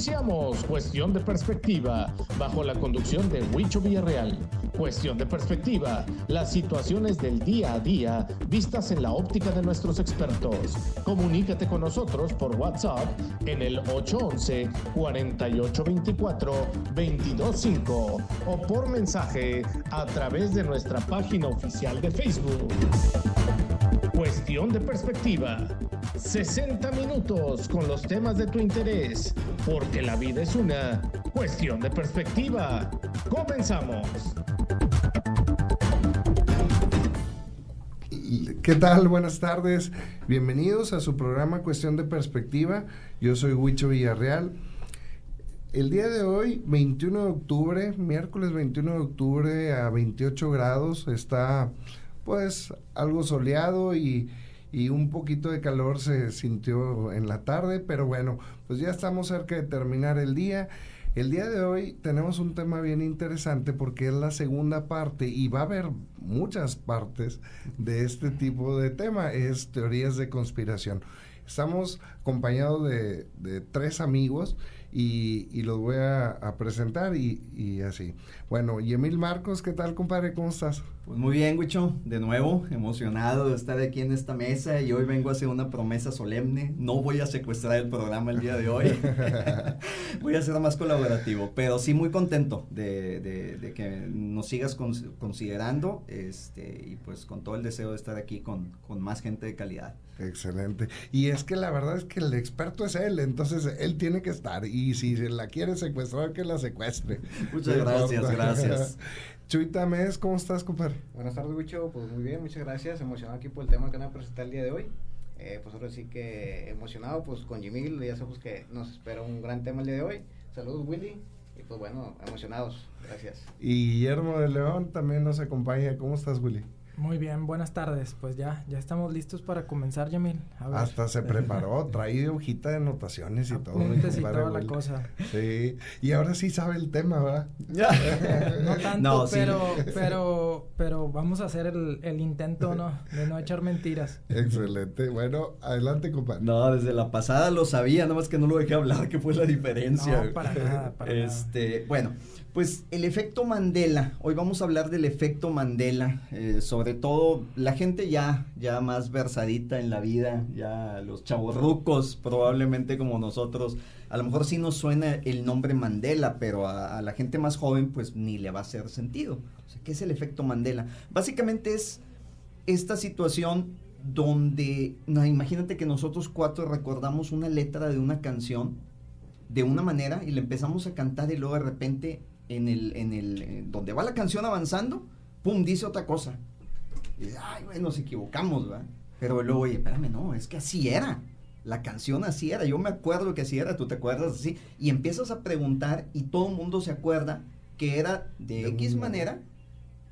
Iniciamos Cuestión de Perspectiva bajo la conducción de Huicho Villarreal. Cuestión de Perspectiva, las situaciones del día a día vistas en la óptica de nuestros expertos. Comunícate con nosotros por WhatsApp en el 811-4824-225 o por mensaje a través de nuestra página oficial de Facebook. Cuestión de Perspectiva 60 minutos con los temas de tu interés, porque la vida es una cuestión de perspectiva. Comenzamos. ¿Qué tal? Buenas tardes. Bienvenidos a su programa Cuestión de Perspectiva. Yo soy Huicho Villarreal. El día de hoy, 21 de octubre, miércoles 21 de octubre a 28 grados, está pues algo soleado y y un poquito de calor se sintió en la tarde, pero bueno, pues ya estamos cerca de terminar el día. El día de hoy tenemos un tema bien interesante porque es la segunda parte y va a haber muchas partes de este tipo de tema, es teorías de conspiración. Estamos acompañados de, tres amigos y, los voy a, presentar y, así. Bueno, y Emil Marcos, ¿qué tal, compadre? ¿Cómo estás? Pues muy bien, Wicho, de nuevo, emocionado de estar aquí en esta mesa y hoy vengo a hacer una promesa solemne. No voy a secuestrar el programa el día de hoy. voy a ser más colaborativo, pero sí muy contento de, de, que nos sigas considerando este, y pues con todo el deseo de estar aquí con, con más gente de calidad. Excelente. Y es que la verdad es que el experto es él, entonces él tiene que estar. Y si se la quiere secuestrar, que la secuestre. Muchas gracias, gracias. Chuita Mes, ¿cómo estás, compadre? Buenas tardes, Wicho. Pues muy bien, muchas gracias. Emocionado aquí por el tema que van a presentar el día de hoy. Eh, pues ahora sí que emocionado, pues con Jimmy, ya sabemos que nos espera un gran tema el día de hoy. Saludos, Willy. Y pues bueno, emocionados. Gracias. Y Guillermo de León también nos acompaña. ¿Cómo estás, Willy? Muy bien, buenas tardes. Pues ya, ya estamos listos para comenzar, Yamil. Hasta se preparó, trae hojita de anotaciones y todo. y toda la cosa. Sí, y ahora sí sabe el tema, ¿verdad? no tanto, pero, pero, pero vamos a hacer el, el, intento, ¿no? De no echar mentiras. Excelente. Bueno, adelante, compadre. No, desde la pasada lo sabía, nada más que no lo dejé hablar, que fue la diferencia. No, para nada, para este, Bueno, pues el efecto Mandela. Hoy vamos a hablar del efecto Mandela. Eh, sobre todo la gente ya, ya más versadita en la vida, ya los chavorrucos probablemente como nosotros. A lo mejor sí nos suena el nombre Mandela, pero a, la gente más joven pues ni le va a hacer sentido. ¿Qué es el efecto Mandela? Básicamente es esta situación donde, imagínate que nosotros cuatro recordamos una letra de una canción de una manera y le empezamos a cantar y luego de repente en el, en el, donde va la canción avanzando, pum, dice otra cosa. Y dice, ay, bueno, nos equivocamos, ¿verdad? Pero luego, oye, espérame, no, es que así era. La canción así era, yo me acuerdo que así era, tú te acuerdas así. Y empiezas a preguntar y todo el mundo se acuerda que era de, X manera,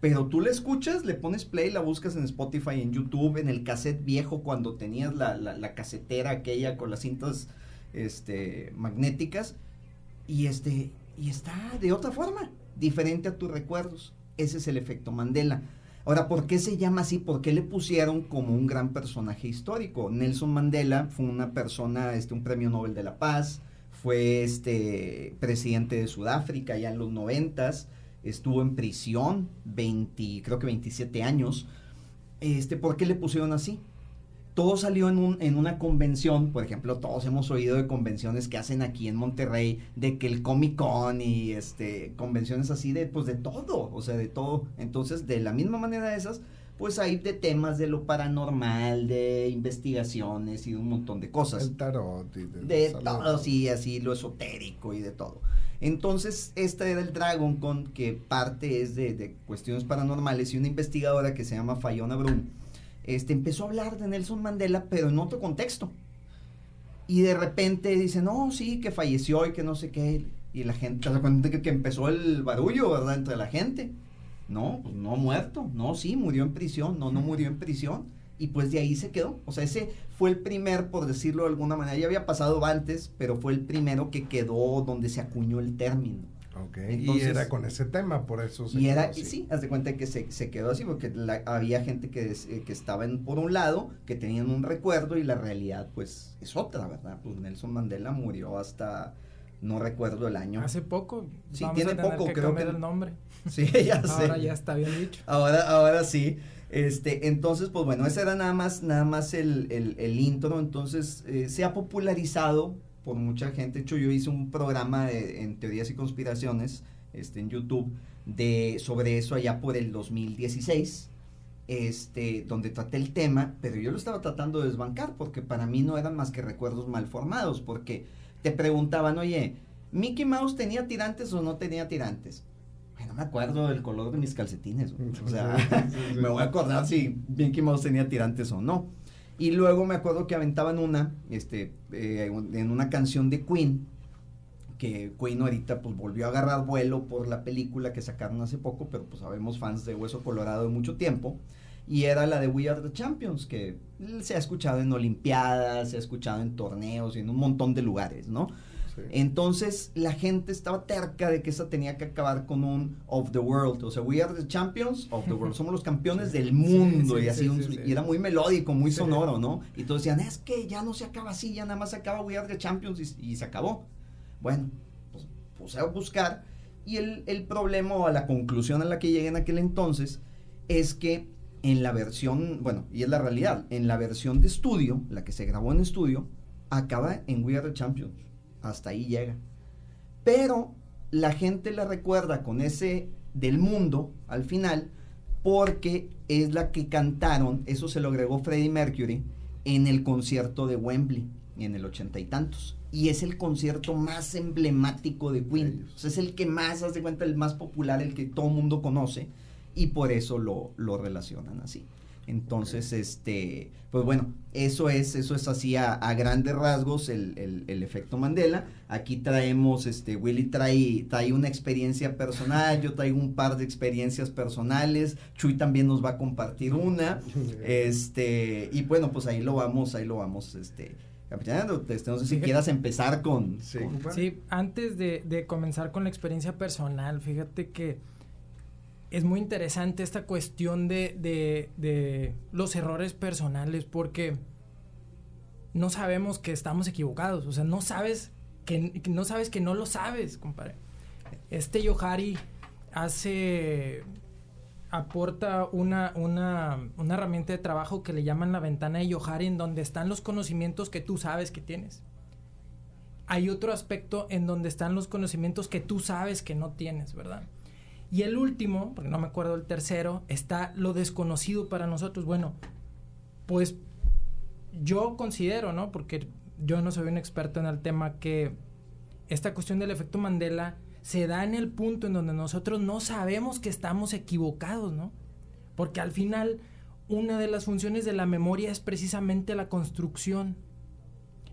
pero tú la escuchas, le pones play, la buscas en Spotify, en YouTube, en el cassette viejo cuando tenías la, la, la casetera aquella con las cintas este, magnéticas. Y este, y está de otra forma, diferente a tus recuerdos. Ese es el efecto Mandela. Ahora, ¿por qué se llama así? ¿Por qué le pusieron como un gran personaje histórico? Nelson Mandela fue una persona, este, un premio Nobel de la Paz, fue este presidente de Sudáfrica ya en los noventas, estuvo en prisión 20, creo que 27 años. Este, ¿por qué le pusieron así? Todo salió en, un, en una convención, por ejemplo, todos hemos oído de convenciones que hacen aquí en Monterrey, de que el Comic Con y este, convenciones así de, pues de todo, o sea, de todo. Entonces, de la misma manera de esas, pues hay de temas de lo paranormal, de investigaciones y un montón de cosas. El tarot y de, de todo, sí, así lo esotérico y de todo. Entonces, esta era el Dragon Con, que parte es de, de cuestiones paranormales y una investigadora que se llama Fayona Brum este, empezó a hablar de Nelson Mandela, pero en otro contexto. Y de repente dice, no, sí, que falleció y que no sé qué. Y la gente, se que, que empezó el barullo, ¿verdad? Entre la gente. No, pues no muerto. No, sí, murió en prisión. No, no murió en prisión. Y pues de ahí se quedó. O sea, ese fue el primer, por decirlo de alguna manera. Ya había pasado antes, pero fue el primero que quedó donde se acuñó el término y era con ese tema, por eso se Y era, sí, haz de cuenta que se, se quedó así, porque había gente que, eh, que estaba en, por un lado, que tenían un recuerdo y la realidad, pues, es otra, ¿verdad? Pues Nelson Mandela murió hasta no recuerdo el año. Hace poco. Sí, tiene poco, que creo que el nombre. Sí, ya sé. Ahora ya está bien dicho. Ahora, ahora sí. Este, entonces, pues bueno, ese era nada más, nada más el, el, intro. Entonces, eh, se ha popularizado por mucha gente. De hecho, yo hice un programa en teorías y conspiraciones este, en YouTube de, sobre eso allá por el 2016 este, donde traté el tema, pero yo lo estaba tratando de desbancar porque para mí no eran más que recuerdos mal formados, porque te preguntaban, oye, ¿Mickey Mouse tenía tirantes o no tenía tirantes? Bueno, me acuerdo del color de mis calcetines, o sea, me voy a acordar si Mickey Mouse tenía tirantes o no. Y luego me acuerdo que aventaban una, este, eh, en una canción de Queen, que Queen ahorita pues volvió a agarrar vuelo por la película que sacaron hace poco, pero pues sabemos fans de Hueso Colorado de mucho tiempo y era la de We Are the Champions, que se ha escuchado en Olimpiadas, se ha escuchado en torneos y en un montón de lugares, ¿no? Entonces la gente estaba terca de que esa tenía que acabar con un of the world, o sea, we are the champions of the world, somos los campeones del mundo. Y así, y era muy melódico, muy sonoro, ¿no? Y todos decían, es que ya no se acaba así, ya nada más se acaba we are the champions y, se acabó. Bueno, pues puse a buscar y el, el problema o la conclusión a la que llegué en aquel entonces es que en la versión, bueno, y es la realidad, en la versión de estudio, la que se grabó en estudio, acaba en We Are the Champions. Hasta ahí llega. Pero la gente la recuerda con ese del mundo al final porque es la que cantaron, eso se lo agregó Freddie Mercury en el concierto de Wembley en el ochenta y tantos. Y es el concierto más emblemático de Queen. es el que más, haz de cuenta, el más popular, el que todo el mundo conoce y por eso lo, lo relacionan así. Entonces, este, pues bueno, eso es, eso es así a, grandes rasgos el, el, efecto Mandela. Aquí traemos, este, Willy trae, trae una experiencia personal, yo traigo un par de experiencias personales, Chuy también nos va a compartir una, este, y bueno, pues ahí lo vamos, ahí lo vamos, este, capitán, este, no sé si quieras empezar con... Sí, sí antes de, de comenzar con la experiencia personal, fíjate que es muy interesante esta cuestión de, los errores personales porque no sabemos que estamos equivocados, o sea, no sabes que, no sabes que no lo sabes, compadre. Este Yohari hace aporta una, una, una herramienta de trabajo que le llaman la ventana de Yohari en donde están los conocimientos que tú sabes que tienes. Hay otro aspecto en donde están los conocimientos que tú sabes que no tienes, ¿verdad? Y el último, porque no me acuerdo el tercero, está lo desconocido para nosotros. Bueno, pues yo considero, ¿no? Porque yo no soy un experto en el tema, que esta cuestión del efecto Mandela se da en el punto en donde nosotros no sabemos que estamos equivocados, ¿no? Porque al final una de las funciones de la memoria es precisamente la construcción.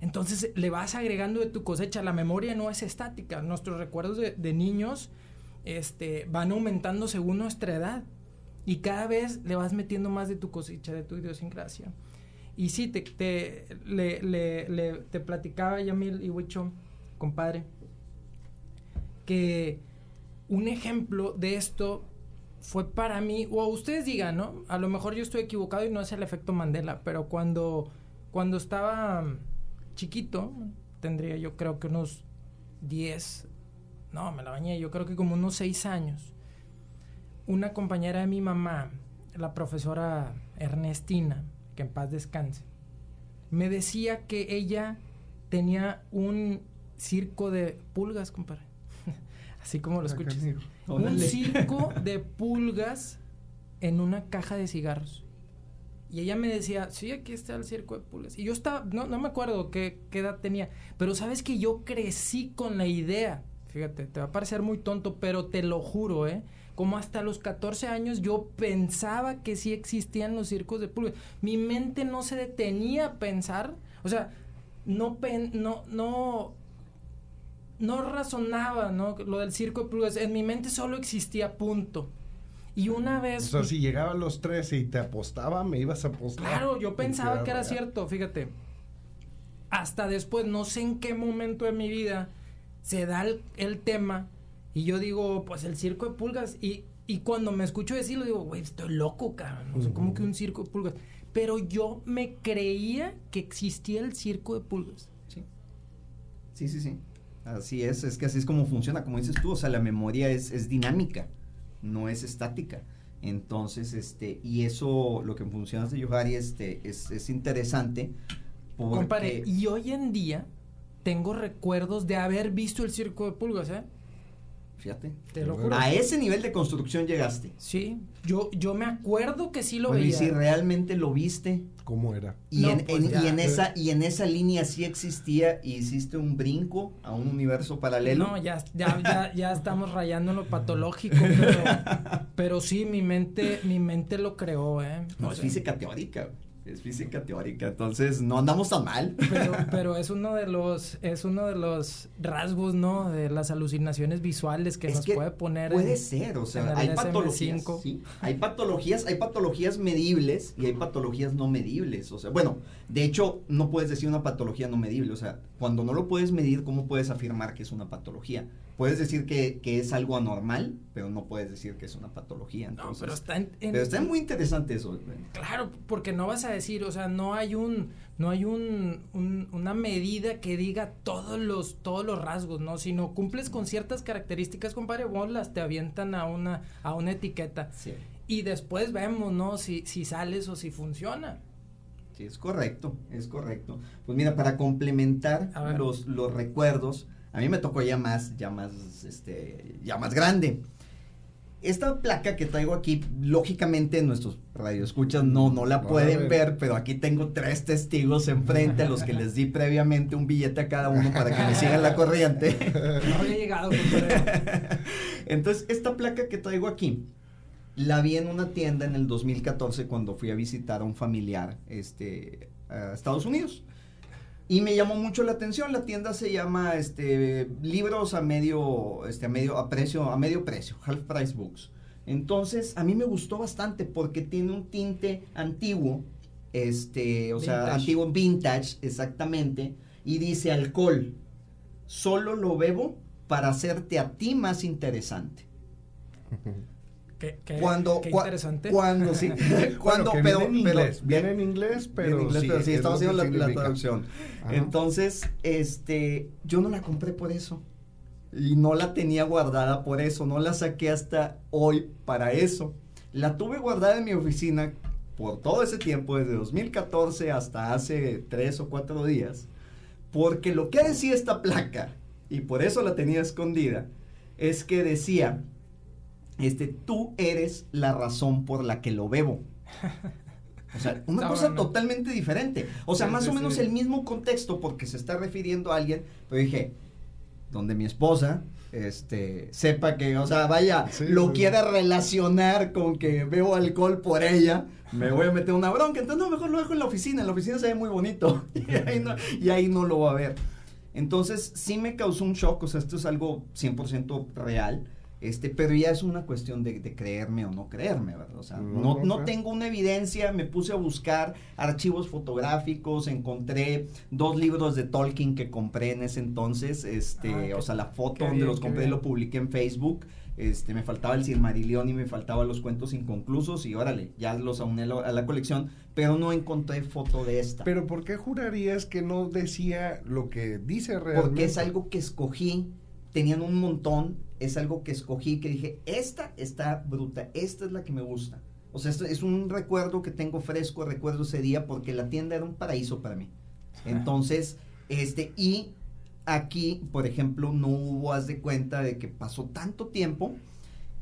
Entonces le vas agregando de tu cosecha. La memoria no es estática. Nuestros recuerdos de, de niños este, van aumentando según nuestra edad. Y cada vez le vas metiendo más de tu cosecha, de tu idiosincrasia. Y sí, te, te, le, le, te platicaba Yamil y Huicho, compadre, que un ejemplo de esto fue para mí, o ustedes digan, ¿no? A lo mejor yo estoy equivocado y no es el efecto Mandela, pero cuando, cuando estaba chiquito, tendría yo creo que unos 10 no, me la bañé, yo creo que como unos seis años. Una compañera de mi mamá, la profesora Ernestina, que en paz descanse, me decía que ella tenía un circo de pulgas, compadre. Así como lo escuchas. Un circo de pulgas en una caja de cigarros. Y ella me decía, sí, aquí está el circo de pulgas. Y yo estaba, no, no me acuerdo qué, qué edad tenía, pero sabes que yo crecí con la idea Fíjate, te va a parecer muy tonto, pero te lo juro, ¿eh? Como hasta los 14 años yo pensaba que sí existían los circos de pulgas. Mi mente no se detenía a pensar, o sea, no, no, no, no razonaba, ¿no? Lo del circo de pulgas. En mi mente solo existía punto. Y una vez... O sea, si llegaba a los 13 y te apostaba, me ibas a apostar. Claro, yo pensaba que era cierto, fíjate. Hasta después, no sé en qué momento de mi vida se da el, tema y yo digo, pues el circo de pulgas. Y, y cuando me escucho decirlo, digo, güey, estoy loco, cabrón. Sé, ¿cómo que un circo de pulgas? Pero yo me creía que existía el circo de pulgas. Sí. Sí, sí, sí. Así es, es que así es como funciona, como dices tú, o sea, la memoria es, es dinámica, no es estática. Entonces, este, y eso, lo que funciona de Yohari, este, es, es interesante. Porque... Compare, y hoy en día tengo recuerdos de haber visto el circo de pulgas, ¿eh? Fíjate. Te lo juro. A ese nivel de construcción llegaste. Sí, yo, yo me acuerdo que sí lo bueno, veía. Y si realmente lo viste. ¿Cómo era? Y, en, pues y, en, esa, y en esa línea sí existía y hiciste un brinco a un universo paralelo. No, ya, ya, ya, ya estamos rayando lo patológico, pero, pero sí, mi mente, mi mente lo creó, ¿eh? No, es física teórica es física teórica, entonces no andamos tan mal. Pero, pero es uno de los, es uno de los rasgos, ¿no? De las alucinaciones visuales que nos puede poner. Puede ser, o sea, hay patologías. ¿sí? Hay patologías, hay patologías medibles y hay patologías no medibles. O sea, bueno, de hecho, no puedes decir una patología no medible. O sea, cuando no lo puedes medir, ¿cómo puedes afirmar que es una patología? puedes decir que, que, es algo anormal, pero no puedes decir que es una patología. no, pero está, en, pero está muy interesante eso. Claro, porque no vas a decir, o sea, no hay un, no hay un, una medida que diga todos los, todos los rasgos, ¿no? Sino cumples con ciertas características, compadre, bolas, te avientan a una, a una etiqueta. Sí. Y después vemos, ¿no? Si, si sales o si funciona. Sí, es correcto, es correcto. Pues mira, para complementar los, los recuerdos, a mí me tocó ya más, ya más, este, ya más grande. Esta placa que traigo aquí, lógicamente nuestros radioescuchas no, no la pueden ver, pero aquí tengo tres testigos enfrente a los que les di previamente un billete a cada uno para que me sigan la corriente. No había llegado. Entonces, esta placa que traigo aquí, la vi en una tienda en el 2014 cuando fui a visitar a un familiar este, a Estados Unidos. Y me llamó mucho la atención, la tienda se llama este libros a medio este a medio a precio a medio precio, half price books. Entonces, a mí me gustó bastante porque tiene un tinte antiguo, este, o sea, antiguo vintage exactamente y dice alcohol. Solo lo bebo para hacerte a ti más interesante. Qué, qué, cuando, qué interesante. Cuando, sí. cuando, bueno, pero, viene en inglés, viene en inglés, pero, en inglés, sí, pero sí, estamos haciendo la, la, traducción. Ajá. Entonces, este, yo no la compré por eso. Y no la tenía guardada por eso, no la saqué hasta hoy para eso. La tuve guardada en mi oficina por todo ese tiempo, desde 2014 hasta hace tres o cuatro días, porque lo que decía esta placa, y por eso la tenía escondida, es que decía, este, tú eres la razón por la que lo bebo. O sea, una cosa totalmente diferente. O sea, Sí, más sí, o menos sí. el mismo contexto porque se está refiriendo a alguien, pero dije, donde mi esposa este sepa que, o sea, vaya, Sí, lo sí. quiera relacionar con que bebo alcohol por ella, me voy a meter una bronca, entonces no, mejor lo dejo en la oficina, en la oficina se ve muy bonito y ahí no, y ahí no lo va a ver. Entonces, sí me causó un shock, o sea, esto es algo 100% real. Este, pero ya es una cuestión de, de creerme o no creerme, ¿verdad? O sea, No, no, tengo una evidencia, me puse a buscar archivos fotográficos, encontré dos libros de Tolkien que compré en ese entonces, este, Ah, qué- o sea, la foto donde bien, los compré lo publiqué en Facebook, este, me faltaba el Silmarillion y me faltaban los cuentos inconclusos y órale, ya los auné a la colección, pero no encontré foto de esta. Pero ¿por qué jurarías que no decía lo que dice realmente? porque es algo que escogí, tenían un montón, es algo que escogí, que dije, esta está bruta, esta es la que me gusta. O sea, esto es un recuerdo que tengo fresco, recuerdo ese día, porque la tienda era un paraíso para mí. Entonces, este, y aquí, por ejemplo, no hubo, haz de cuenta de que pasó tanto tiempo,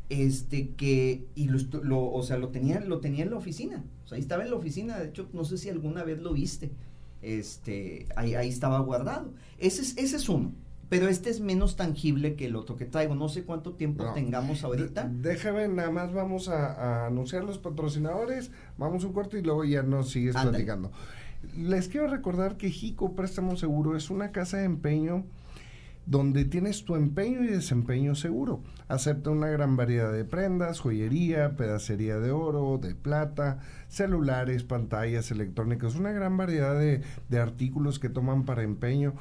este, que, y lo, o sea, lo tenía, lo tenía en la oficina. O sea, ahí estaba en la oficina, de hecho, no sé si alguna vez lo viste. Este, ahí, ahí estaba guardado. Ese es, ese es uno. Pero este es menos tangible que el otro que traigo. No sé cuánto tiempo No. tengamos ahorita. Déjame, nada más vamos a, a anunciar los patrocinadores, vamos un corto y luego ya nos sigues platicando. Les quiero recordar que Jico Préstamo Seguro es una casa de empeño donde tienes tu empeño y desempeño seguro. Acepta una gran variedad de prendas, joyería, pedacería de oro, de plata, celulares, pantallas electrónicas, una gran variedad de, de artículos que toman para empeño.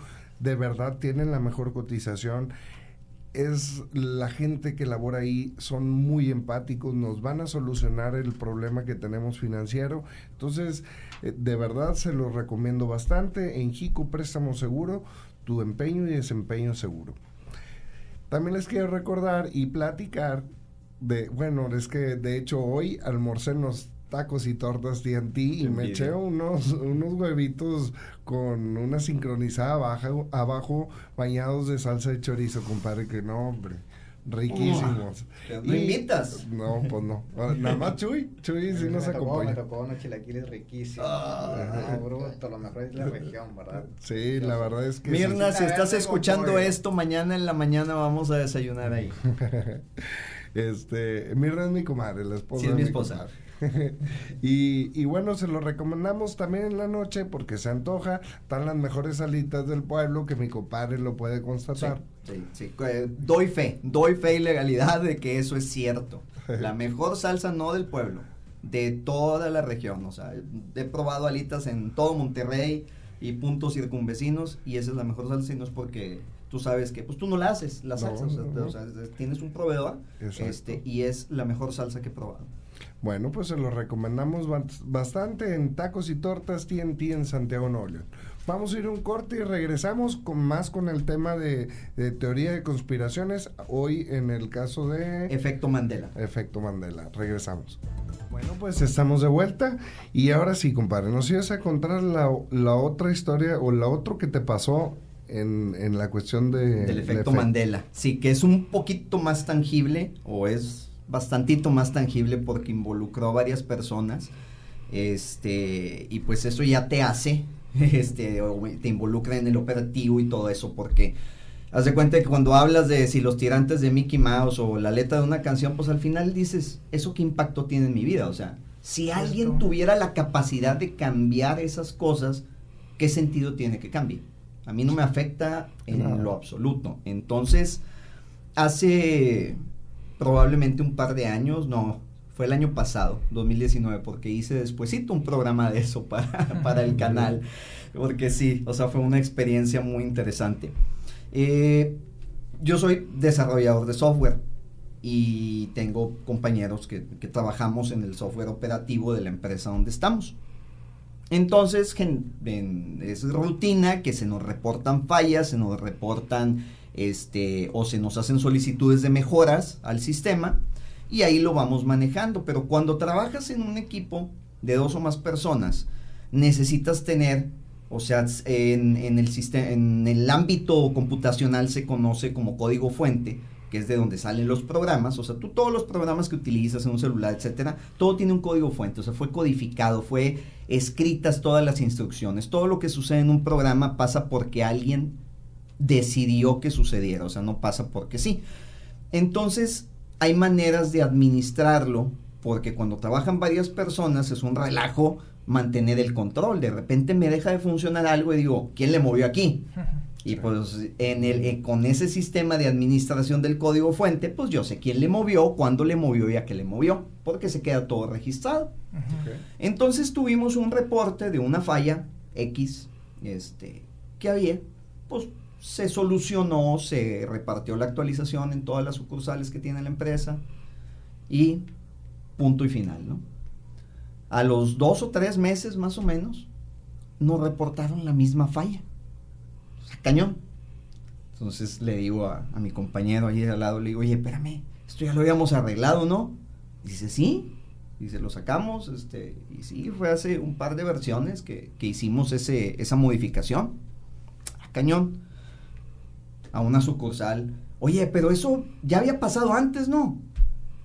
De verdad tienen la mejor cotización. es la gente que labora ahí, son muy empáticos, nos van a solucionar el problema que tenemos financiero. Entonces, eh, de verdad se los recomiendo bastante. En Jico Préstamo Seguro, tu empeño y desempeño seguro. También les quiero recordar y platicar de, bueno, es que de hecho hoy almorcé unos tacos y tortas TNT y me eché unos, unos huevitos con una sincronizada abajo, abajo bañados de salsa de chorizo, compadre, que no, hombre. Riquísimos. ¿No invitas? No, pues no. Ah, nada más Chuy. Chuy sí nos acompaña. Me tocó unos chilaquiles riquísimos. Ah, no, bruto, lo mejor es la región, ¿verdad? Sí, la verdad es que Mirna, si estás escuchando esto, mañana en la mañana vamos a desayunar ahí. este, Mirna es mi comadre, la esposa sí, es mi esposa. y, bueno, se lo recomendamos también en la noche porque se antoja. Están las mejores salitas del pueblo que mi compadre lo puede constatar. Sí, sí, eh, doy fe, doy fe y legalidad de que eso es cierto. La mejor salsa no del pueblo, de toda la región. O sea, he probado alitas en todo Monterrey y puntos circunvecinos y esa es la mejor salsa y no es porque tú sabes que pues tú no la haces la salsa, o, sea, tienes un proveedor este y es la mejor salsa que he probado. Bueno, pues se lo recomendamos bastante en Tacos y Tortas TNT en Santiago Nuevo Vamos a ir un corte y regresamos con más con el tema de, teoría de conspiraciones. Hoy en el caso de... Efecto Mandela. Efecto Mandela. Regresamos. Bueno, pues estamos de vuelta y ahora sí, compadre, nos ibas a contar la, otra historia o la otra que te pasó en, en la cuestión de... Del efecto Mandela. Sí, que es un poquito más tangible o es bastantito más tangible porque involucró a varias personas. Este, y pues eso ya te hace, este, te involucra en el operativo y todo eso, porque haz de cuenta que cuando hablas de si los tirantes de Mickey Mouse o la letra de una canción, pues al final dices, ¿eso qué impacto tiene en mi vida? O sea, si alguien tuviera la capacidad de cambiar esas cosas, ¿qué sentido tiene que cambie? A mí no me afecta en lo absoluto. Entonces, hace probablemente un par de años, no, fue el año pasado, 2019, porque hice despuesito un programa de eso para, para el canal, porque sí, o sea, fue una experiencia muy interesante. Eh, yo soy desarrollador de software y tengo compañeros que, que, trabajamos en el software operativo de la empresa donde estamos. Entonces, es rutina que se nos reportan fallas, se nos reportan este, o se nos hacen solicitudes de mejoras al sistema y ahí lo vamos manejando. Pero cuando trabajas en un equipo de dos o más personas, necesitas tener, o sea, en, el, sistema, en el ámbito computacional se conoce como código fuente, que es de donde salen los programas, o sea, tú todos los programas que utilizas en un celular, etcétera, todo tiene un código fuente, o sea, fue codificado, fue escritas todas las instrucciones, todo lo que sucede en un programa pasa porque alguien decidió que sucediera, o sea, no pasa porque sí. Entonces, hay maneras de administrarlo, porque cuando trabajan varias personas es un relajo mantener el control. De repente me deja de funcionar algo y digo, ¿quién le movió aquí? Y pues en el, eh, con ese sistema de administración del código fuente, pues yo sé quién le movió, cuándo le movió y a qué le movió, porque se queda todo registrado. Entonces tuvimos un reporte de una falla X este, que había, pues se solucionó, se repartió la actualización en todas las sucursales que tiene la empresa y punto y final, ¿no? A los dos o tres meses más o menos, nos reportaron la misma falla. O cañón. Entonces le digo a, mi compañero ahí al lado, le digo, oye, espérame, esto ya lo habíamos arreglado, ¿no? dice, sí. Dice, lo sacamos, este, y sí, fue hace un par de versiones que, hicimos esa modificación. A cañón a una sucursal, oye, pero eso ya había pasado antes, ¿no?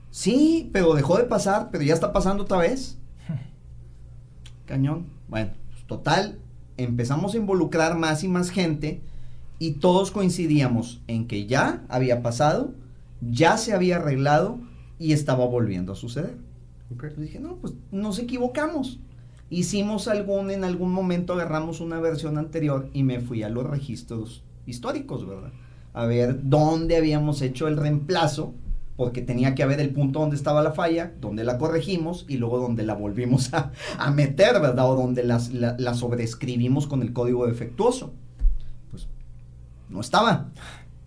Sí, pero dejó de pasar, pero ya está pasando otra vez. Cañón. Bueno, pues, total, empezamos a involucrar más y más gente y todos coincidíamos en que ya había pasado, ya se había arreglado y estaba volviendo a suceder. dije, no, pues nos equivocamos. Hicimos algún, en algún momento agarramos una versión anterior y me fui a los registros históricos, ¿verdad? A ver dónde habíamos hecho el reemplazo, porque tenía que haber el punto donde estaba la falla, donde la corregimos y luego donde la volvimos a, meter, ¿verdad? O donde las, la, sobreescribimos con el código defectuoso. Pues no estaba,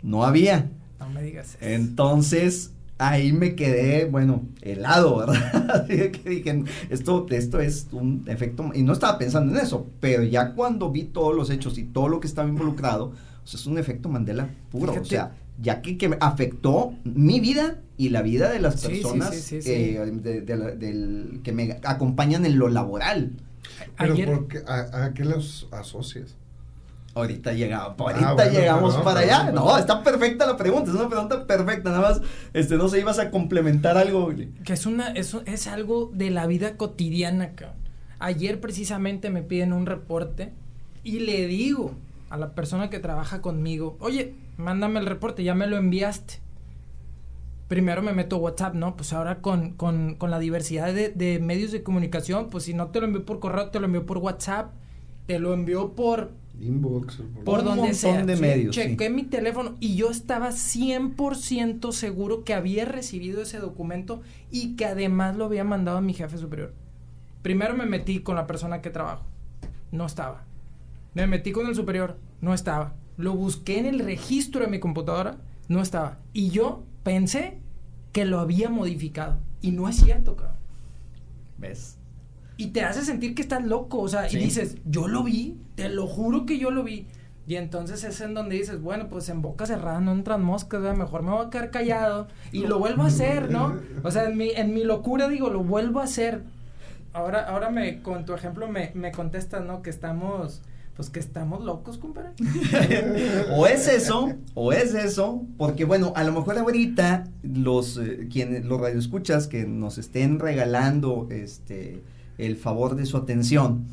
no había. me digas eso. Entonces, ahí me quedé, bueno, helado, ¿verdad? Así que dije, esto, esto es un efecto, y no estaba pensando en eso, pero ya cuando vi todos los hechos y todo lo que estaba involucrado, o sea, es un efecto Mandela puro, o sea, ya que, que afectó mi vida y la vida de las personas sí, sí, sí. eh, de- de la- del, que me acompañan en lo laboral. Pero Ayer, ¿por qué- a, a qué los asocias? Ahorita llegamos, Ah, ahorita bueno, llegamos perdón, para perdón, allá. perdón. No, está perfecta la pregunta, es una pregunta perfecta, nada más, este, no sé, ibas a complementar algo. Que es una, es, es algo de la vida cotidiana, cabrón. Ayer precisamente me piden un reporte y le digo a la persona que trabaja conmigo, oye, mándame el reporte, ya me lo enviaste. Primero me meto a WhatsApp, ¿no? Pues ahora con, con, con la diversidad de, de medios de comunicación, pues si no te lo envío por correo, te lo envío por WhatsApp, te lo envío por Inbox. por Un donde montón sea. de Sí, medios, Chequé sí. mi teléfono y yo estaba 100% seguro que había recibido ese documento y que además lo había mandado a mi jefe superior. Primero me metí con la persona que trabajo. No estaba. Me metí con el superior. No estaba. Lo busqué en el registro de mi computadora. No estaba. Y yo pensé que lo había modificado. Y no es cierto, cabrón. ¿Ves? Y te hace sentir que estás loco, o sea, Sí. y dices, yo lo vi, te lo juro que yo lo vi. Y entonces es en donde dices, bueno, pues en boca cerrada no entran moscas, ¿verdad? mejor me voy a quedar callado y lo vuelvo a hacer, ¿no? O sea, en mi, en mi locura digo, lo vuelvo a hacer. Ahora, ahora me, con tu ejemplo me, me contestas, ¿no? Que estamos, pues que estamos locos, compadre. o es eso, o es eso, porque bueno, a lo mejor ahorita los eh, quienes los radioescuchas que nos estén regalando este el favor de su atención,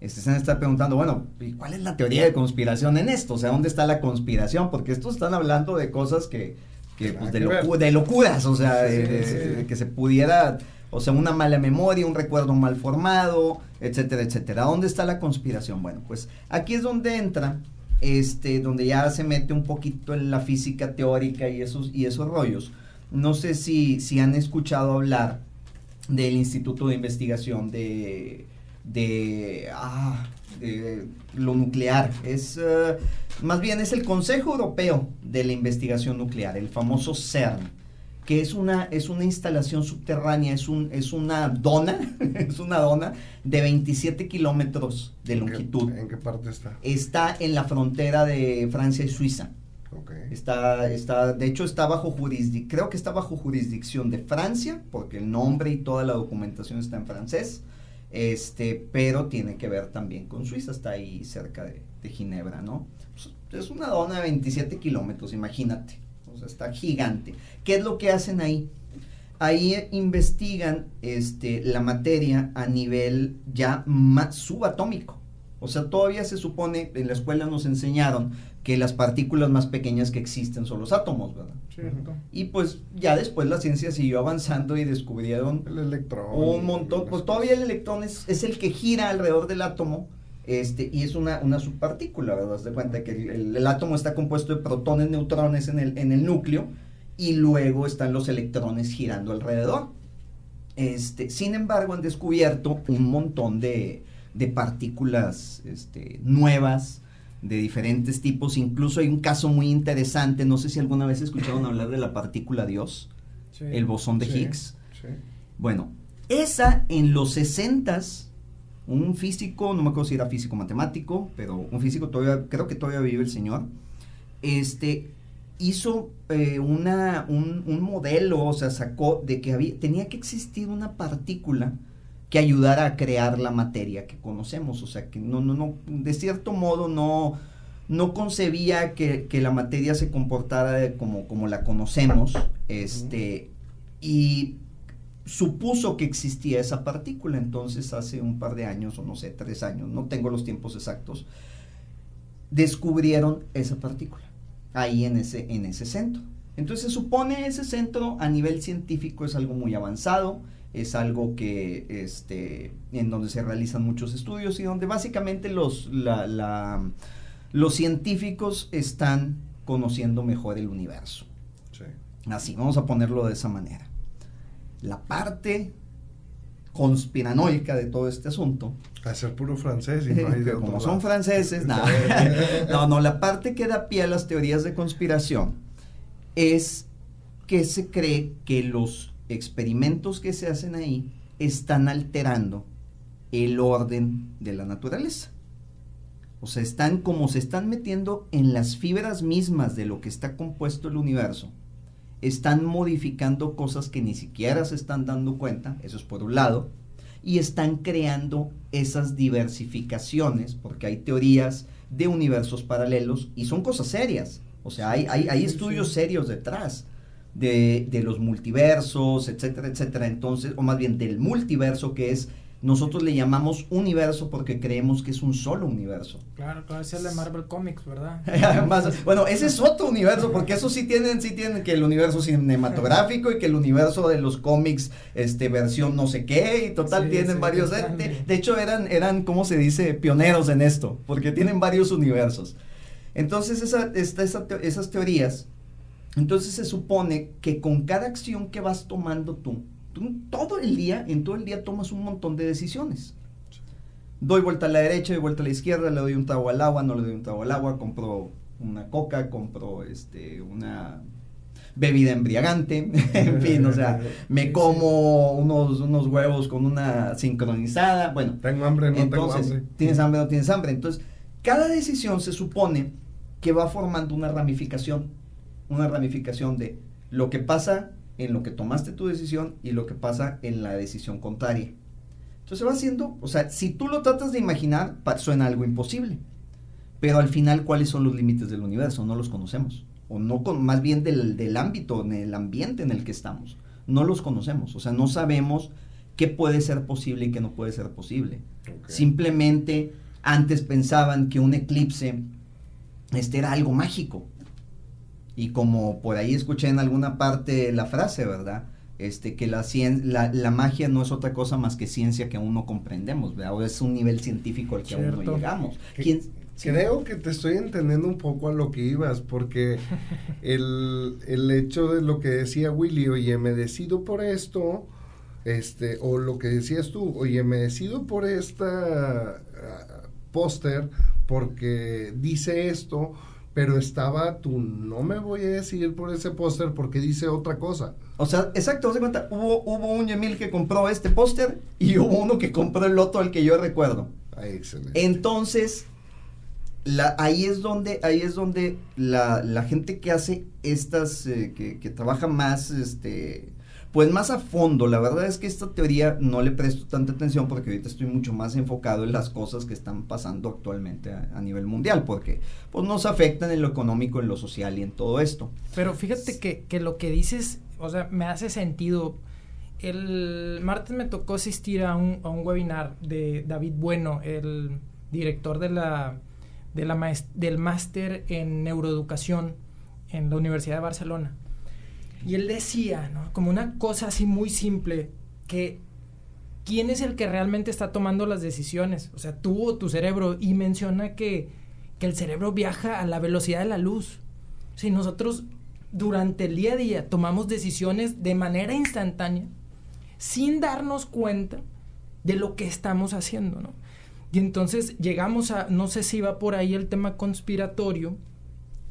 este, se van a estar preguntando, bueno, ¿y cuál es la teoría de conspiración en esto? O sea, ¿dónde está la conspiración? Porque estos están hablando de cosas que, que, pues, de, locu- locuras, o sea, Sí, de, de- sí. de que se pudiera, o sea, una mala memoria, un recuerdo mal formado, etcétera, etcétera. ¿Dónde está la conspiración? Bueno, pues aquí es donde entra, este, donde ya se mete un poquito en la física teórica y esos, y esos rollos. No sé si, si han escuchado hablar del Instituto de Investigación de, de, ah, lo nuclear. Es, eh, más bien es el Consejo Europeo de la Investigación Nuclear, el famoso CERN, que es una, es una instalación subterránea, es, un, es una dona, es una dona de 27 kilómetros de ¿En qué- longitud. ¿En qué parte está? Está en la frontera de Francia y Suiza. Ok. Está, está, de hecho está bajo jurisdicción, creo que está bajo jurisdicción de Francia, porque el nombre y toda la documentación está en francés, este, pero tiene que ver también con Suiza, está ahí cerca de, de Ginebra, ¿no? Pues, es una dona de 27 kilómetros, imagínate, sea, está gigante. ¿Qué es lo que hacen ahí? Ahí investigan este, la materia a nivel ya más subatómico. O sea, todavía se supone, en la escuela nos enseñaron que las partículas más pequeñas que existen son los átomos, ¿verdad? Cierto. Y pues ya después la ciencia siguió avanzando y descubrieron El electrón. un montón, pues todavía el electrón es, es el que gira alrededor del átomo, este, y es una, una subpartícula, ¿verdad? Haz de cuenta que el, el- el átomo está compuesto de protones, neutrones en el, en el núcleo, y luego están los electrones girando alrededor. Este, sin embargo, han descubierto un montón de, de partículas este, nuevas, de diferentes tipos. Incluso hay un caso muy interesante, no sé si alguna vez escucharon hablar de la partícula Dios, Sí. el bosón de Sí, Higgs. sí. Bueno, esa en los 60 un físico, no me acuerdo si era físico matemático, pero un físico todavía, creo que todavía vive el señor, este, hizo eh, una, un, un modelo, o sea, sacó de que había, tenía que existir una partícula que ayudara a crear la materia que conocemos, o sea, que no, no, no, de cierto modo no, no concebía que, que la materia se comportara como, como la conocemos, este, y supuso que existía esa partícula, entonces hace un par de años, o no sé, tres años, no tengo los tiempos exactos, descubrieron esa partícula ahí en ese, en ese centro. Entonces se supone ese centro a nivel científico es algo muy avanzado, es algo que este, en donde se realizan muchos estudios y donde básicamente los, la- la- los científicos están conociendo mejor el universo. Sí. Así, vamos a ponerlo de esa manera. La parte conspiranoica de todo este asunto, A ser puro francés y no hay de como lado. son franceses, nada. no, no, la parte que da pie a las teorías de conspiración es que se cree que los experimentos que se hacen ahí están alterando el orden de la naturaleza. O sea, están como se están metiendo en las fibras mismas de lo que está compuesto el universo. Están modificando cosas que ni siquiera se están dando cuenta, eso es por un lado, y están creando esas diversificaciones, porque hay teorías de universos paralelos y son cosas serias. O sea, hay, hay, estudios serios detrás de, de los multiversos, etcétera, etcétera. Entonces, o más bien del multiverso, que es nosotros le llamamos universo porque creemos que es un solo universo. Claro, claro, es el de Marvel Comics, ¿verdad? bueno, ese es otro universo, porque eso sí tienen, sí tienen que el universo cinematográfico y que el universo de los cómics, este, versión no sé qué, y total tienen varios. De, de, hecho, eran, eran, ¿cómo se dice? Pioneros en esto, porque tienen varios universos. Entonces, esa, esta, esas teorías, entonces se supone que con cada acción que vas tomando tú, tú todo el día, en todo el día tomas un montón de decisiones. Doy vuelta a la derecha, doy vuelta a la izquierda, le doy un trago al agua, no le doy un trago al agua, compro una coca, compro este, una bebida embriagante, en fin, o sea, me como unos, unos huevos con una sincronizada, bueno. Tengo hambre, no entonces, tengo hambre. Tienes hambre, no tienes hambre. Entonces, cada decisión se supone que va formando una ramificación, una ramificación de lo que pasa en lo que tomaste tu decisión y lo que pasa en la decisión contraria. Entonces va haciendo, o sea, si tú lo tratas de imaginar, suena algo imposible. Pero al final, ¿cuáles son los límites del universo? No los conocemos. O no con, más bien del, del ámbito, en el ambiente en el que estamos. No los conocemos. O sea, no sabemos qué puede ser posible y qué no puede ser posible. Simplemente antes pensaban que un eclipse este era algo mágico. Y como por ahí escuché en alguna parte la frase, ¿verdad? Este, que la, la, la magia no es otra cosa más que ciencia que aún no comprendemos, ¿verdad? O es un nivel científico al que aún no llegamos. Creo que te estoy entendiendo un poco a lo que ibas, porque el, el hecho de lo que decía Willy, oye, me decido por esto, este, o lo que decías tú, oye, me decido por esta uh, póster porque dice esto, pero estaba tú no me voy a decidir por ese póster porque dice otra cosa. O sea, exacto, se cuenta, hubo, hubo un Yemil que compró este póster y hubo uno que compró el otro al que yo recuerdo. Ah, excelente. Entonces, la, ahí es donde, ahí es donde la, la gente que hace estas, eh, que, que trabaja más, este, pues más a fondo, la verdad es que esta teoría no le presto tanta atención porque ahorita estoy mucho más enfocado en las cosas que están pasando actualmente a, nivel mundial, porque pues nos afectan en lo económico, en lo social y en todo esto. Pero fíjate que, que lo que dices, o sea, me hace sentido. El martes me tocó asistir a un, a un webinar de David Bueno, el director de la, de la del máster en neuroeducación en la Universidad de Barcelona. Y él decía, ¿no? Como una cosa así muy simple, que quién es el que realmente está tomando las decisiones, o sea, tú o tu cerebro, y menciona que, que el cerebro viaja a la velocidad de la luz. Si nosotros durante el día a día tomamos decisiones de manera instantánea, sin darnos cuenta de lo que estamos haciendo, ¿no? Y entonces llegamos a, no sé si va por ahí el tema conspiratorio,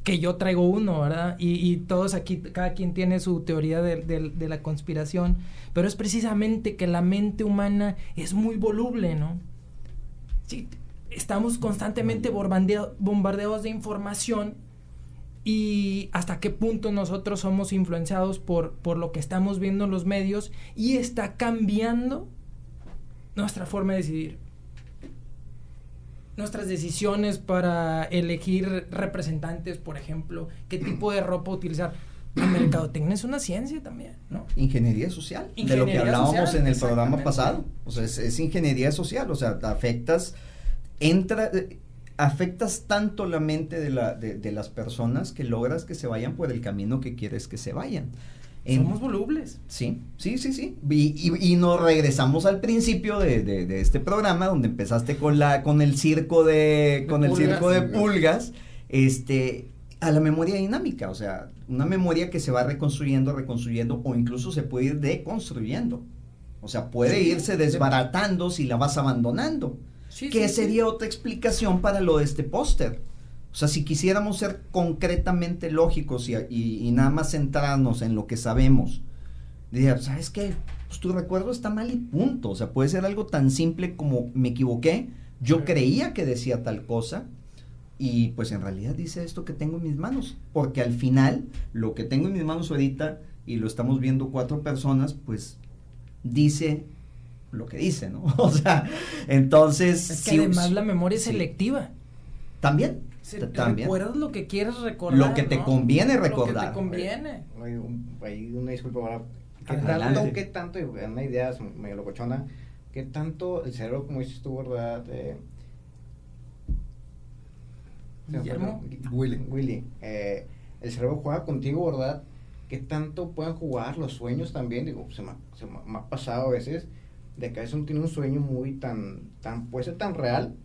que yo traigo uno, ¿verdad? Y, todos aquí, cada quien tiene su teoría de, la conspiración, pero es precisamente que la mente humana es muy voluble, ¿no? Sí, estamos constantemente bombardeados de información y hasta qué punto nosotros somos influenciados por, por lo que estamos viendo en los medios y está cambiando nuestra forma de decidir nuestras decisiones para elegir representantes, por ejemplo, qué tipo de ropa utilizar. La mercadotecnia es una ciencia también, ¿no? Ingeniería social, de lo que hablábamos en el programa pasado. O sea, es, ingeniería social, o sea, afectas, entra, afectas tanto la mente de, la, de las personas que logras que se vayan por el camino que quieres que se vayan. Somos volubles. Sí, sí, sí, sí. Y, y, nos regresamos al principio de, de, este programa donde empezaste con la con el circo de, con el circo de pulgas, este a la memoria dinámica, o sea, una memoria que se va reconstruyendo, reconstruyendo o incluso se puede ir deconstruyendo. O sea, puede irse desbaratando si la vas abandonando. que sería otra explicación para lo de este póster. O sea, si quisiéramos ser concretamente lógicos y, y, y nada más centrarnos en lo que sabemos, diría, ¿sabes qué? Pues tu recuerdo está mal y punto. O sea, puede ser algo tan simple como me equivoqué, yo creía que decía tal cosa, y pues en realidad dice esto que tengo en mis manos. Porque al final, lo que tengo en mis manos ahorita, y lo estamos viendo cuatro personas, pues dice lo que dice, ¿no? O sea, entonces... Es que además la memoria es selectiva. También. También. Recuerdas lo que quieres recordar. Lo que te conviene recordar. Lo que te conviene. Hay, hay una disculpa ahora. ¿Qué tanto, ¿Qué tanto, una idea medio locochona, qué tanto el cerebro, como dices tú, ¿verdad? Eh, Guillermo. Willy. Willy. Eh, el cerebro juega contigo, ¿verdad? ¿Qué tanto pueden jugar los sueños también? Digo, se me, se me ha pasado a veces de que a veces uno tiene un sueño muy tan, tan, puede ser tan real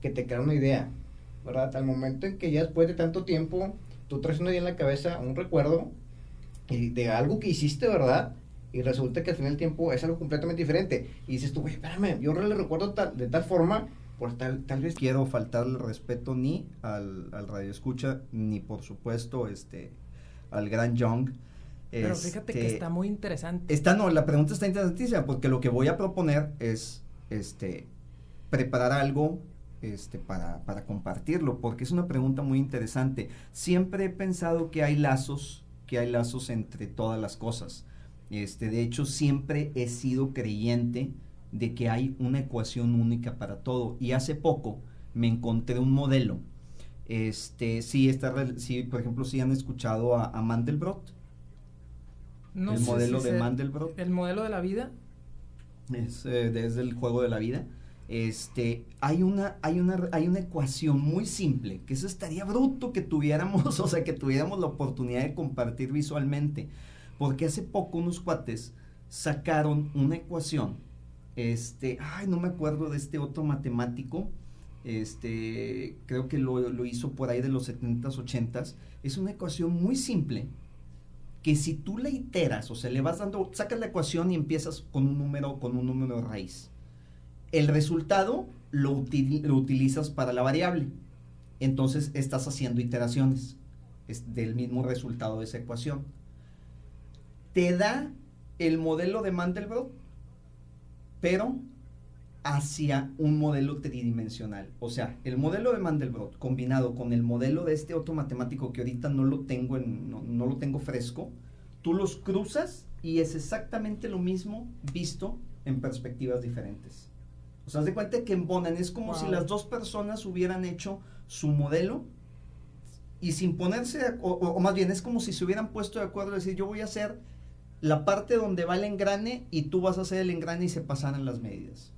que te crea una idea, ¿verdad? Al momento en que ya después de tanto tiempo, tú traes una idea en la cabeza, un recuerdo y de algo que hiciste, ¿verdad? Y resulta que al final del tiempo es algo completamente diferente. Y dices tú, güey, espérame, yo le recuerdo tal, de tal forma, por tal, tal vez... Quiero faltarle respeto ni al, al radio escucha, ni por supuesto este, al gran Young. Pero fíjate que este, está muy interesante. Está, no, la pregunta está interesantísima porque lo que voy a proponer es este, preparar algo este, para, para compartirlo, porque es una pregunta muy interesante. Siempre he pensado que hay lazos, que hay lazos entre todas las cosas. Este, de hecho, siempre he sido creyente de que hay una ecuación única para todo. Y hace poco me encontré un modelo. Este, sí, está, sí, por ejemplo, si han escuchado a, a Mandelbrot el modelo de Mandelbrot. ¿El modelo de la vida? Es eh, desde el juego de la vida. Este, hay una, hay una, hay una ecuación muy simple, que eso estaría bruto que tuviéramos, o sea, que tuviéramos la oportunidad de compartir visualmente. Porque hace poco unos cuates sacaron una ecuación, este, ay, no me acuerdo de este otro matemático, este, creo que lo, lo hizo por ahí de los 70s, 80s, es una ecuación muy simple, que si tú le iteras, o sea, le vas dando, sacas la ecuación y empiezas con un número, con un número raíz. El resultado lo, utilizas para la variable. Entonces estás haciendo iteraciones es del mismo resultado de esa ecuación. Te da el modelo de Mandelbrot, pero hacia un modelo tridimensional. O sea, el modelo de Mandelbrot combinado con el modelo de este otro matemático que ahorita no lo tengo, en, no, lo tengo fresco, tú los cruzas y es exactamente lo mismo visto en perspectivas diferentes. O sea, haz de cuenta que en Bonan es como si las dos personas hubieran hecho su modelo y sin ponerse, o, o, más bien es como si se hubieran puesto de acuerdo, decir, yo voy a hacer la parte donde va el engrane y tú vas a hacer el engrane y se pasaran las medidas.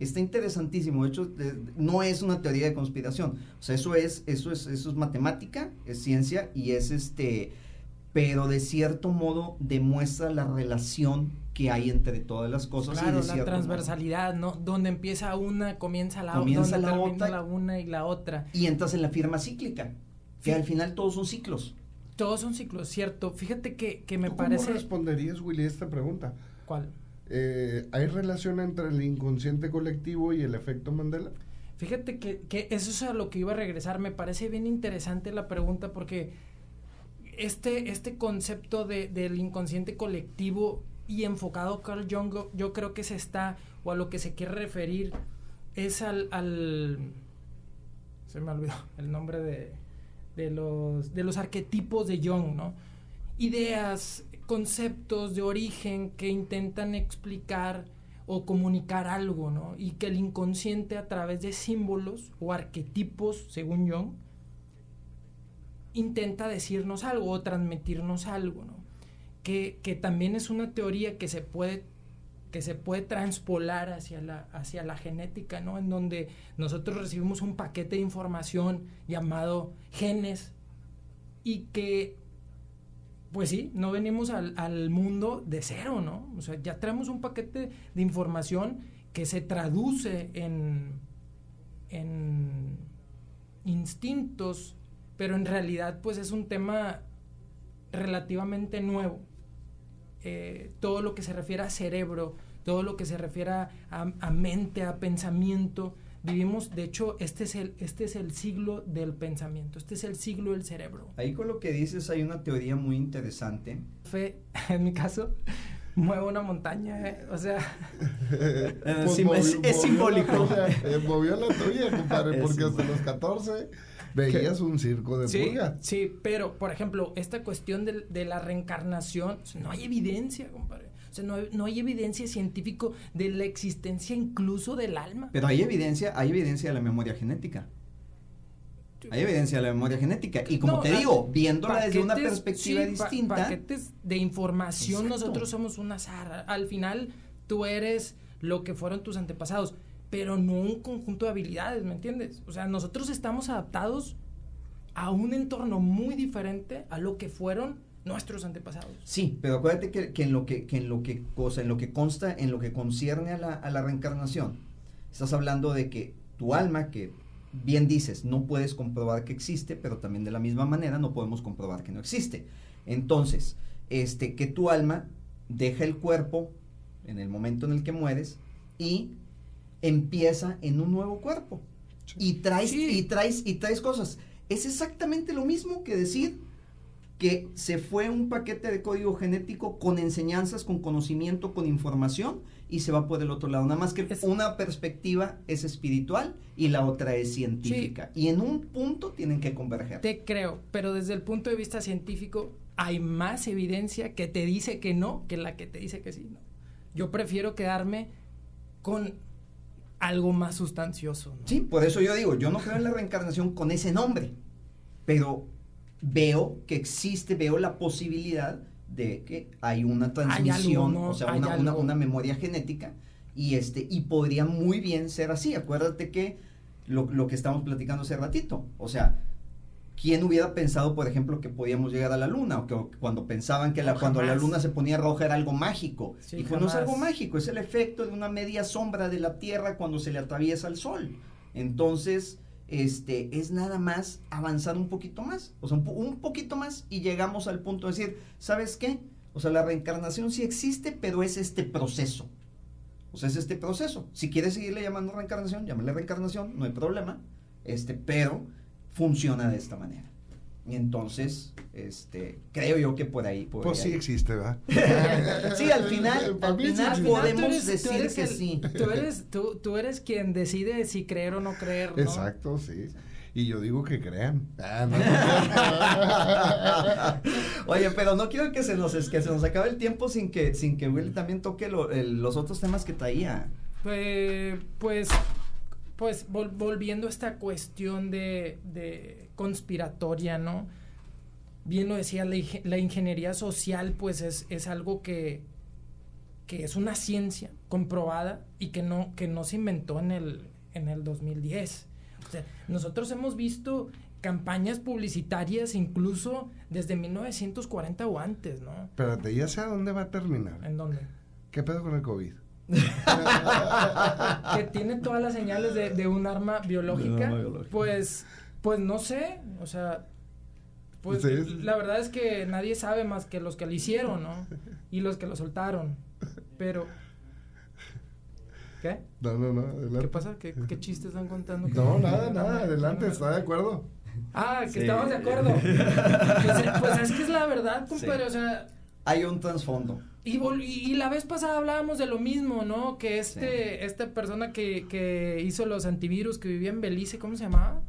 Está interesantísimo. De hecho, no es una teoría de conspiración. O sea, eso es, eso es, eso es matemática, es ciencia y es este, pero de cierto modo demuestra la relación que hay entre todas las cosas. Claro, y la transversalidad, ¿no? Donde empieza una, comienza la, comienza donde la otra. la una y la otra. Y entras en la firma cíclica, que al final todos son ciclos. Todos son ciclos, cierto. Fíjate que, que me ¿Tú parece... ¿Cómo responderías, Willy, esta pregunta? ¿Cuál? Eh, ¿Hay relación entre el inconsciente colectivo y el efecto Mandela? Fíjate que, que, eso es a lo que iba a regresar. Me parece bien interesante la pregunta porque este, este concepto de, del inconsciente colectivo y enfocado Carl Jung, yo creo que se está, o a lo que se quiere referir, es al, al se me olvidó el nombre de, de, los, de los arquetipos de Jung, ¿no? Ideas, conceptos de origen que intentan explicar o comunicar algo, ¿no? Y que el inconsciente a través de símbolos o arquetipos, según Jung, intenta decirnos algo o transmitirnos algo, ¿no? Que, también es una teoría que se puede que se puede transpolar hacia la, hacia la genética, ¿no? En donde nosotros recibimos un paquete de información llamado genes y que pues sí, no venimos al, al, mundo de cero, ¿no? O sea, ya traemos un paquete de información que se traduce en, en instintos, pero en realidad pues es un tema relativamente nuevo. Eh, todo lo que se refiere a cerebro, todo lo que se refiere a, a mente, a pensamiento, vivimos, de hecho, este es el, este es el siglo del pensamiento, este es el siglo del cerebro. Ahí con lo que dices hay una teoría muy interesante. Fe, en mi caso, mueve una montaña, ¿eh? o sea... Pues sí, movió- es, es movió simbólico. la tuya, eh, movió la tuya, compadre, Es porque hasta los 14 veías un circo de Sí, pulga. sí, pero, por ejemplo, esta cuestión de, de la reencarnación, o sea, no hay evidencia, compadre. O sea, no hay, no hay evidencia científica de la existencia incluso del alma. Pero hay evidencia, hay evidencia de la memoria genética. Hay evidencia de la memoria genética. Y como No, te ah, digo, viéndola desde una perspectiva sí, pa- distinta. paquetes de información, Exacto. nosotros somos un azar. Al final, tú eres lo que fueron tus antepasados, pero no un conjunto de habilidades, ¿me entiendes? O sea, nosotros estamos adaptados a un entorno muy diferente a lo que fueron nuestros antepasados. Sí, pero acuérdate que, en lo que, que en lo que cosa, en lo que consta, en lo que concierne a la, a la reencarnación, estás hablando de que tu alma, que bien dices, no puedes comprobar que existe, pero también de la misma manera no podemos comprobar que no existe. Entonces, este, que tu alma deja el cuerpo en el momento en el que mueres y empieza en un nuevo cuerpo. Y traes, Sí. y traes, y traes cosas. Es exactamente lo mismo que decir que se fue un paquete de código genético con enseñanzas, con conocimiento, con información y se va por el otro lado. Nada más que Es- una perspectiva es espiritual y la otra es científica. Y en un punto tienen que converger. Te creo, pero desde el punto de vista científico hay más evidencia que te dice que no que la que te dice que sí. ¿no? Yo prefiero quedarme con algo más sustancioso. ¿no? Sí, por eso yo digo, yo no creo en la reencarnación con ese nombre, pero veo que existe, veo la posibilidad de que hay una transmisión, algo, ¿no? o sea, una, una- una memoria genética y este y podría muy bien ser así. Acuérdate que lo, lo que estamos platicando hace ratito, o sea, ¿quién hubiera pensado, por ejemplo, que podíamos llegar a la luna o que o cuando pensaban que la, No, cuando la luna se ponía roja era algo mágico? Sí, y pues no es algo mágico, es el efecto de una media sombra de la Tierra cuando se le atraviesa el Sol. Entonces, este, es nada más avanzar un poquito más, o sea, un, un poquito más y llegamos al punto de decir, ¿sabes qué? O sea, la reencarnación sí existe, pero es este proceso. O sea, es este proceso. Si quieres seguirle llamando reencarnación, llámale reencarnación, no hay problema. Este, pero funciona de esta manera. Y entonces, este, creo yo que por ahí. Pues sí existe, ¿verdad? Sí, al final, al final existe. podemos tú eres- tú decir eres que el- sí. Tú eres, tú, tú eres quien decide si creer o no creer, ¿no? Exacto, sí. Y yo digo que crean. Ah, no. Oye, pero no quiero que se nos es- que se nos acabe el tiempo sin que sin que Will también toque lo- el- los otros temas que traía. Pues, pues, pues vol- volviendo a esta cuestión de, de conspiratoria, ¿no? Bien lo decía, la, ingen- la ingeniería social, pues es, es algo que, que es una ciencia comprobada y que no, que no se inventó en el, en el 2010. O sea, nosotros hemos visto campañas publicitarias incluso desde 1940 o antes, ¿no? Espérate, ya sé a dónde va a terminar. ¿En dónde? ¿Qué pedo con el COVID? Que tiene todas las señales de, de un arma biológica, arma pues, pues no sé, o sea, pues Sí. la verdad es que nadie sabe más que los que lo hicieron, ¿no? Y los que lo soltaron, pero, ¿qué? No, no, no, adelante. ¿Qué pasa? ¿Qué, qué chiste están contando? No, nada, nada, adelante, está de acuerdo. Ah, que Sí. estamos de acuerdo. Pues, pues es que es la verdad, compadre, Sí. o sea, Hay un trasfondo. Y, y la vez pasada hablábamos de lo mismo, ¿no? Que este, esta persona que, que hizo los antivirus, que vivía en Belice, ¿cómo se llamaba?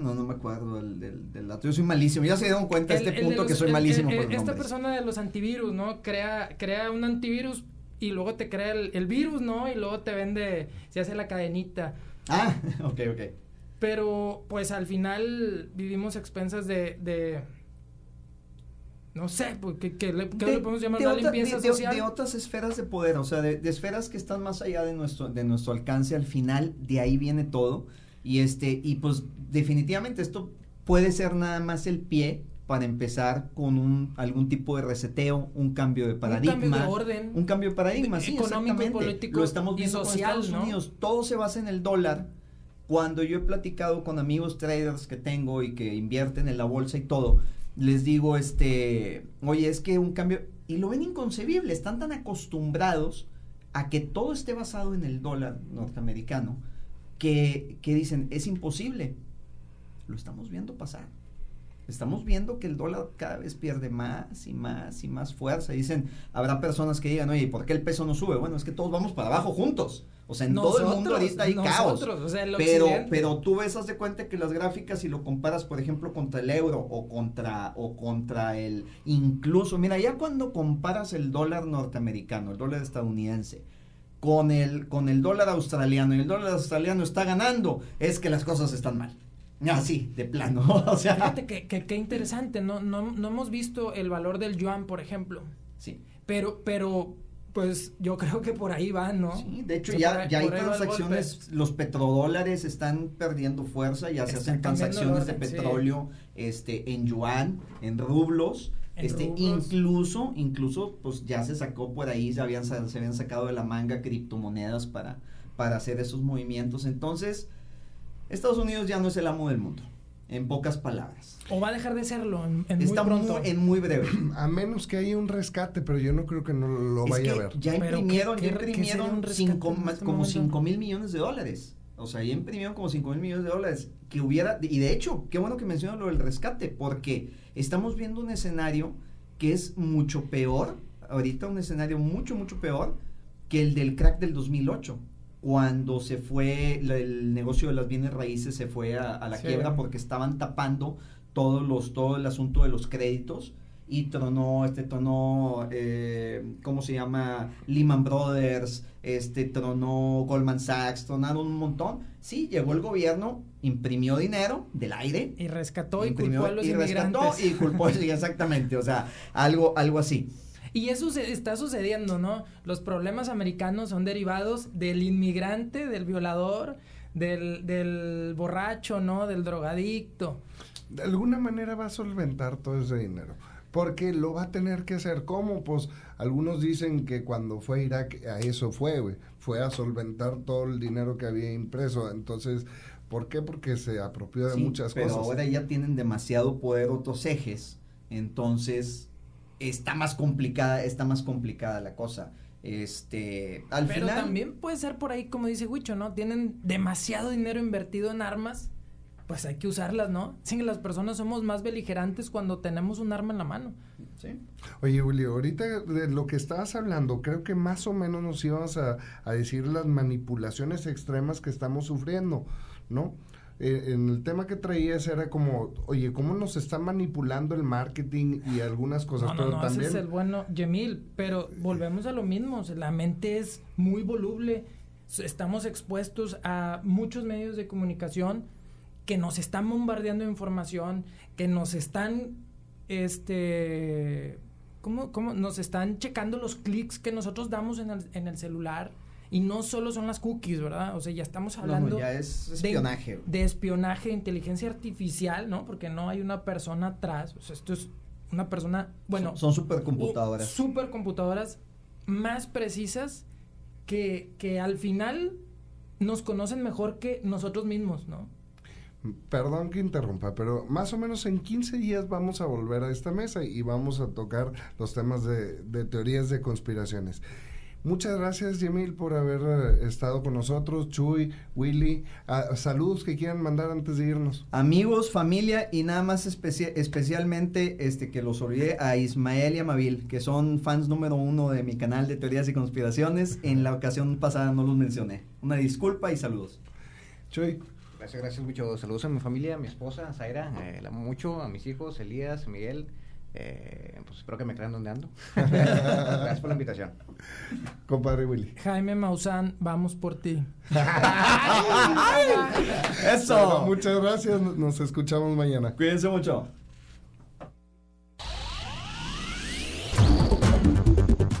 No, no me acuerdo del, del, dato. Yo soy malísimo. Ya se dieron cuenta a El- este el punto que soy el- malísimo el- por Esta persona de los antivirus, ¿no? Crea, crea un antivirus y luego te crea el, el virus, ¿no? Y luego te vende, se hace la cadenita. Ah, ok, ok. Pero, pues al final vivimos expensas de. de no sé, pues, ¿qué, qué le, qué De- le podemos llamar? de ¿Una otra- limpieza de- de- social? de otras esferas de poder, o sea, de, esferas que están más allá de nuestro, de nuestro alcance al final, de ahí viene todo. Y este, y pues definitivamente esto puede ser nada más el pie para empezar con un algún tipo de reseteo, un cambio de paradigma. cambio de orden. Un cambio de paradigma, sí, Económico, político Lo estamos y viendo con social, Estados ¿no? Unidos. Todo se basa en el dólar. Cuando yo he platicado con amigos traders que tengo y que invierten en la bolsa y todo, les digo, este, oye, es que un cambio, y lo ven inconcebible, están tan acostumbrados a que todo esté basado en el dólar norteamericano, que, que dicen, es imposible. Lo estamos viendo pasar. Estamos viendo que el dólar cada vez pierde más y más y más fuerza. Dicen, habrá personas que digan, oye, ¿por qué el peso no sube? Bueno, es que todos vamos para abajo juntos. O sea, en todo el mundo ahorita hay caos. o sea, Pero, occidente. pero tú ves, haz de cuenta que las gráficas, si lo comparas, por ejemplo, contra el euro o contra, o contra el, incluso, mira, ya cuando comparas el dólar norteamericano, el dólar estadounidense, con el, con el dólar australiano, y el dólar australiano está ganando, es que las cosas están mal. Así, de plano. o sea, Fíjate que, que, que interesante, ¿no? ¿no? No hemos visto el valor del yuan, por ejemplo. sí. Pero, pero, pues yo creo que por ahí va, ¿no? Sí, de hecho O sea, ya, ya hay transacciones, los petrodólares están perdiendo fuerza, ya se hacen transacciones de sí. petróleo este, en yuan, en rublos, En este, rublos. incluso, incluso, pues ya se sacó por ahí, se habían, se habían sacado de la manga criptomonedas para, para hacer esos movimientos. Entonces, Estados Unidos ya no es el amo del mundo, en pocas palabras. O va a dejar de serlo en, Está muy pronto. en muy breve. A menos que haya un rescate, pero yo no creo que no lo Es vaya que a ver. Ya imprimieron, ¿qué- ya qué- qué imprimieron cinco, este como momento? 5 mil millones de dólares. O sea, ya imprimieron como 5 mil millones de dólares. Que hubiera, y de hecho, qué bueno que mencionas lo del rescate, porque estamos viendo un escenario que es mucho peor, ahorita un escenario mucho, mucho peor que el del crack del 2008. Cuando se fue, el negocio de las bienes raíces se fue a, a la Sí. quiebra porque estaban tapando todos los, todo el asunto de los créditos y tronó, este tronó, eh, ¿cómo se llama? Lehman Brothers, este tronó Goldman Sachs, tronaron un montón. Sí, llegó el gobierno, imprimió dinero del aire, Y rescató y culpó a los y rescató y culpó, sí, exactamente, o sea, algo, algo así. Y eso se está sucediendo, ¿no? Los problemas americanos son derivados del inmigrante, del violador, del, del borracho, ¿no? Del drogadicto. de alguna manera va a solventar todo ese dinero. Porque lo va a tener que hacer. ¿Cómo? Pues algunos dicen que cuando fue a Irak a eso fue, güey. Fue a solventar todo el dinero que había impreso. Entonces, ¿por qué? Porque se apropió de Sí, muchas pero cosas. ahora ya tienen demasiado poder otros ejes, entonces está más complicada, está más complicada la cosa. Este, al Pero final también puede ser por ahí, como dice Huicho, ¿no? Tienen demasiado dinero invertido en armas, pues hay que usarlas, ¿no? Sí, las personas somos más beligerantes cuando tenemos un arma en la mano. ¿sí? Oye, Julio, ahorita de lo que estabas hablando, creo que más o menos nos íbamos a, a decir las manipulaciones extremas que estamos sufriendo, ¿no? Eh, en el tema que traías era como, oye, ¿cómo nos está manipulando el marketing y algunas cosas? no, no, Pero no, también, ese es el bueno Yemil, pero volvemos a lo mismo, la mente es muy voluble, estamos expuestos a muchos medios de comunicación que nos están bombardeando de información, que nos están, este, ¿cómo, cómo? Nos están checando los clics que nosotros damos en el, en el celular y no solo son las cookies, ¿verdad? O sea, ya estamos No, hablando no, ya es de- espionaje. de, espionaje, inteligencia artificial, ¿no? Porque no hay una persona atrás, o sea, esto es una persona, bueno, son, son supercomputadoras. supercomputadoras más precisas que, que al final nos conocen mejor que nosotros mismos, ¿no? Perdón que interrumpa, pero más o menos en 15 días vamos a volver a esta mesa y vamos a tocar los temas de, de teorías de conspiraciones. Muchas gracias, Yemil, por haber eh, estado con nosotros. Chuy, Willy, ah, saludos que quieran mandar antes de irnos. Amigos, familia y nada más especia- especialmente este que los olvidé a Ismael y a Mabil, que son fans número uno de mi canal de teorías y conspiraciones. En la ocasión pasada no los mencioné. Una disculpa y saludos. Chuy, Gracias, gracias mucho. Saludos a mi familia, a mi esposa, Zaira, eh, la amo mucho, a mis hijos, Elías, Miguel. Eh, pues espero que me crean donde ando. gracias por la invitación. compadre Willy. Jaime Maussan, vamos por ti. Bueno, muchas gracias, nos escuchamos mañana. Cuídense mucho.